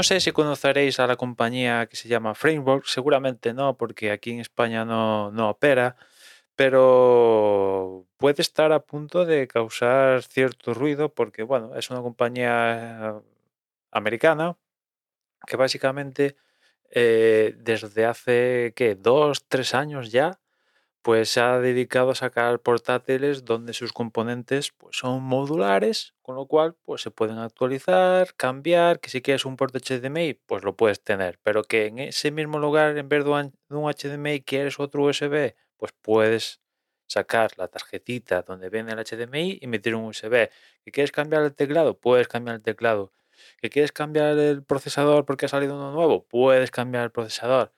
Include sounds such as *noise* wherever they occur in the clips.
no sé si conoceréis a la compañía que se llama Framework, seguramente no, porque aquí en España no, no opera, pero puede estar a punto de causar cierto ruido porque, bueno, es una compañía americana que básicamente eh, desde hace, ¿qué? Dos, tres años ya, pues se ha dedicado a sacar portátiles donde sus componentes pues, son modulares, con lo cual pues se pueden actualizar, cambiar, que si quieres un puerto HDMI, pues lo puedes tener, pero que en ese mismo lugar, en vez de un HDMI, quieres otro USB, pues puedes sacar la tarjetita donde viene el HDMI y meter un USB. ¿Que quieres cambiar el teclado? Puedes cambiar el teclado. ¿Que quieres cambiar el procesador porque ha salido uno nuevo? Puedes cambiar el procesador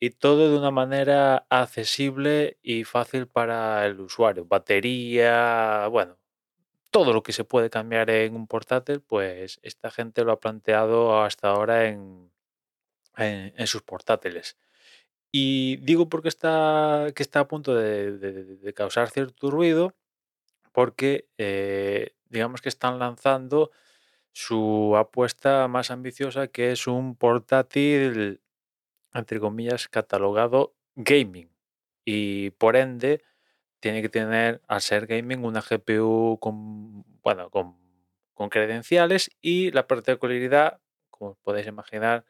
y todo de una manera accesible y fácil para el usuario. Batería, bueno, todo lo que se puede cambiar en un portátil, pues esta gente lo ha planteado hasta ahora en, en, sus portátiles. Y digo porque está, que está a punto de, causar cierto ruido, porque eh, digamos que están lanzando su apuesta más ambiciosa, que es un portátil entre comillas, catalogado gaming. Y por ende, tiene que tener, al ser gaming, una GPU con, bueno, con, credenciales y la particularidad, como podéis imaginar,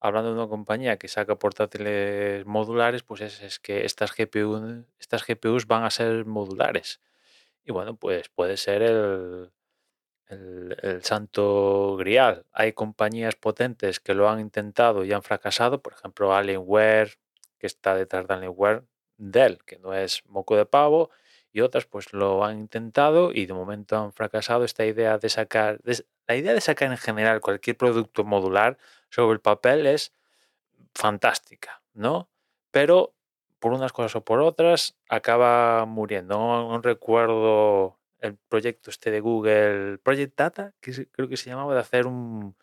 hablando de una compañía que saca portátiles modulares, pues es, que estas, GPU, estas GPUs van a ser modulares. Y bueno, pues puede ser el, el, santo grial. Hay compañías potentes que lo han intentado y han fracasado, por ejemplo Alienware, que está detrás de Alienware, Dell, que no es moco de pavo, y otras pues lo han intentado y de momento han fracasado. Esta idea de sacar, la idea de sacar en general cualquier producto modular sobre el papel es fantástica, ¿no? Pero por unas cosas o por otras acaba muriendo. no recuerdo el proyecto este de Google, Project Data, que creo que se llamaba, de hacer un,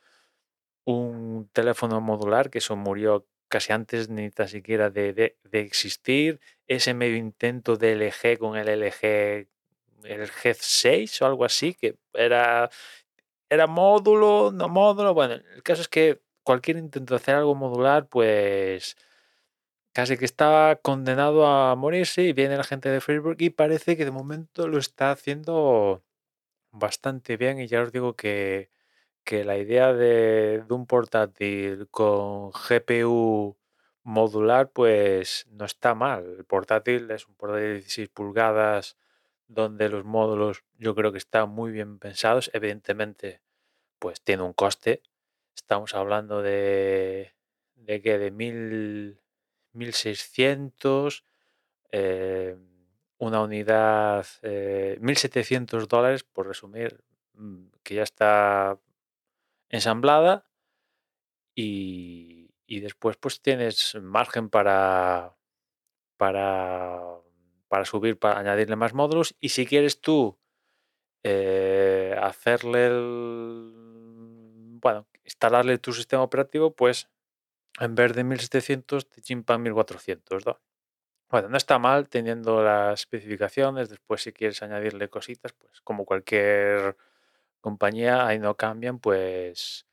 un teléfono modular, que eso murió casi antes ni tan siquiera de, de, existir. Ese medio intento de LG con el LG, el G6 o algo así, que era, era módulo, no módulo. Bueno, el caso es que cualquier intento de hacer algo modular, pues casi que estaba condenado a morirse y viene la gente de Facebook y parece que de momento lo está haciendo bastante bien y ya os digo que, que la idea de, un portátil con GPU modular pues no está mal. El portátil es un portátil de 16 pulgadas donde los módulos yo creo que están muy bien pensados. Evidentemente pues tiene un coste. Estamos hablando de, de que de mil 1600, eh, una unidad, 1700 eh, dólares, por resumir, mm, que ya está ensamblada y, después pues tienes margen para, para, para subir, para añadirle más módulos y si quieres tú eh, hacerle bueno, instalarle tu sistema operativo, pues en vez de 1700 te chimpan 1400. ¿no? Bueno, no está mal teniendo las especificaciones. Después, si quieres añadirle cositas, pues como cualquier compañía, ahí no cambian, pues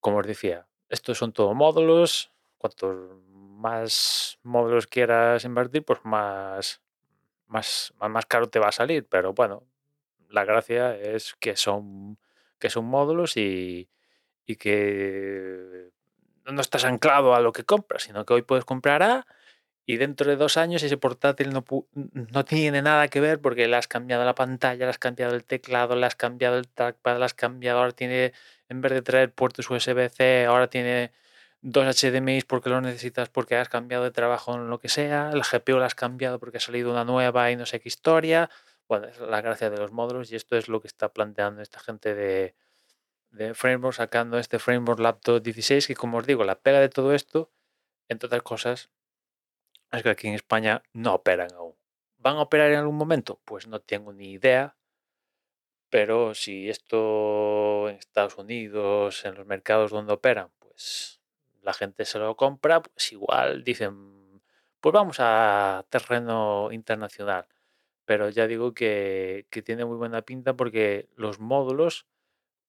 como os decía, estos son todos módulos. Cuantos más módulos quieras invertir, pues más, más, más caro te va a salir. Pero bueno, la gracia es que son, que son módulos y, y que no estás anclado a lo que compras, sino que hoy puedes comprar A y dentro de dos años ese portátil no, no tiene nada que ver porque le has cambiado la pantalla, le has cambiado el teclado, le has cambiado el trackpad, le has cambiado, ahora tiene, en vez de traer puertos USB-C, ahora tiene dos HDMI porque lo necesitas porque has cambiado de trabajo en lo que sea, el GPU lo has cambiado porque ha salido una nueva y no sé qué historia. Bueno, es la gracia de los módulos y esto es lo que está planteando esta gente de, de framework sacando este framework Laptop 16 que como os digo, la pega de todo esto, entre otras cosas, es que aquí en España no operan aún. ¿Van a operar en algún momento? Pues no tengo ni idea. Pero si esto en Estados Unidos, en los mercados donde operan, pues la gente se lo compra, pues igual dicen, pues vamos a terreno internacional. Pero ya digo que, que tiene muy buena pinta porque los módulos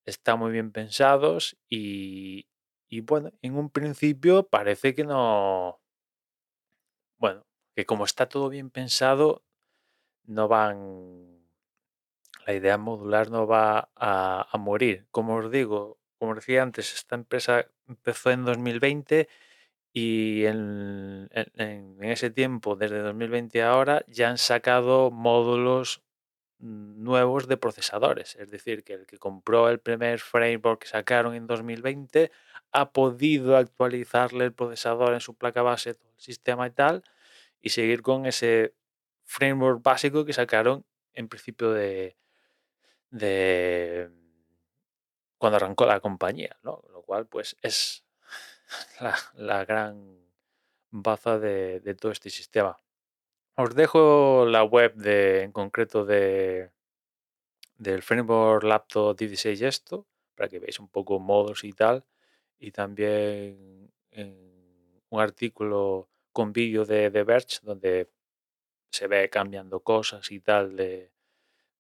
están muy bien pensados y, y bueno, en un principio parece que no, bueno, que como está todo bien pensado, no van, la idea modular no va a, a morir. Como os digo, como decía antes, esta empresa empezó en 2020 y en, en- en ese tiempo, desde 2020 a ahora, ya han sacado módulos nuevos de procesadores. Es decir, que el que compró el primer framework que sacaron en 2020 ha podido actualizarle el procesador en su placa base, todo el sistema y tal, y seguir con ese framework básico que sacaron en principio de, de cuando arrancó la compañía, ¿no? Lo cual, pues, es *laughs* la, la gran baza de, de todo este sistema. Os dejo la web de, en concreto de, del framework laptop 16 esto, para que veáis un poco modos y tal. Y también en un artículo con vídeo de, de Verge, donde se ve cambiando cosas y tal, de,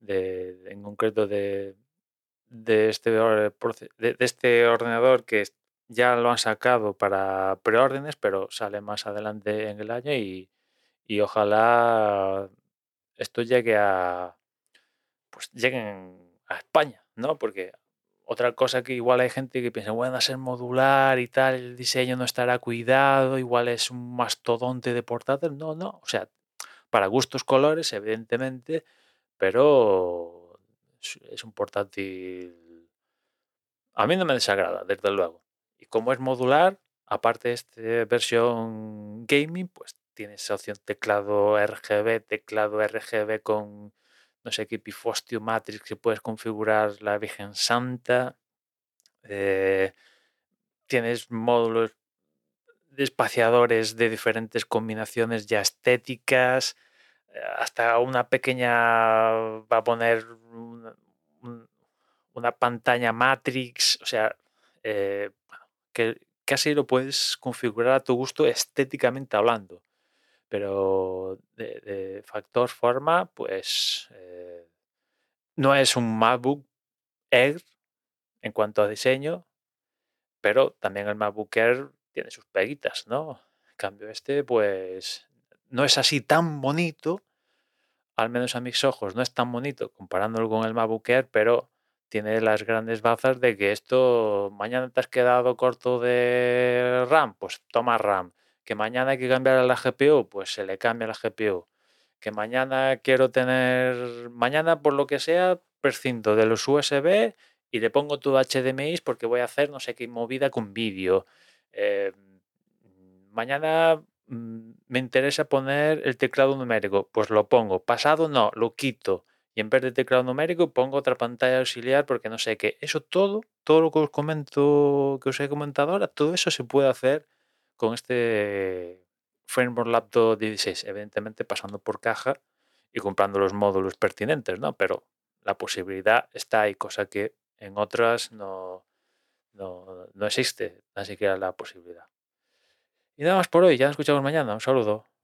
de- en concreto de, de este, de, este ordenador que ya lo han sacado para preórdenes, pero sale más adelante en el año y, y ojalá esto llegue a, pues lleguen a España, ¿no? Porque otra cosa que igual hay gente que piensa, bueno, a ser modular y tal, el diseño no estará cuidado, igual es un mastodonte de portátil. No, no, o sea, para gustos colores, evidentemente, pero es, un portátil... A mí no me desagrada, desde luego. Y como es modular, aparte de esta versión gaming, pues tienes opción teclado RGB, teclado RGB con no sé qué pifostio matrix que puedes configurar la Virgen Santa. eh, tienes módulos de espaciadores de diferentes combinaciones ya estéticas. eh, Hasta una pequeña va a poner una, un- una pantalla matrix. O sea, eh, que casi lo puedes configurar a tu gusto estéticamente hablando. Pero de, factor forma, pues eh, no es un MacBook Air en cuanto a diseño, pero también el MacBook Air tiene sus peguitas, ¿no? En cambio, este, pues, no es así tan bonito, al menos a mis ojos, no es tan bonito comparándolo con el MacBook Air, pero tiene las grandes bazas de que esto, mañana te has quedado corto de RAM, pues toma RAM. Que mañana hay que cambiar la GPU, pues se le cambia la GPU. Que mañana quiero tener, mañana por lo que sea, prescindo de los USB y le pongo todo HDMI porque voy a hacer no sé qué movida con vídeo. Eh, mañana mm, me interesa poner el teclado numérico, pues lo pongo. Pasado no, lo quito. Y en vez de teclado numérico pongo otra pantalla auxiliar porque no sé qué. Eso todo, todo lo que os comento, que os he comentado ahora, todo eso se puede hacer con este Framework Laptop 16, evidentemente pasando por caja y comprando los módulos pertinentes, ¿no? Pero la posibilidad está ahí, cosa que en otras no, no, no existe, ni siquiera la posibilidad. Y nada más por hoy, ya nos escuchamos mañana. Un saludo.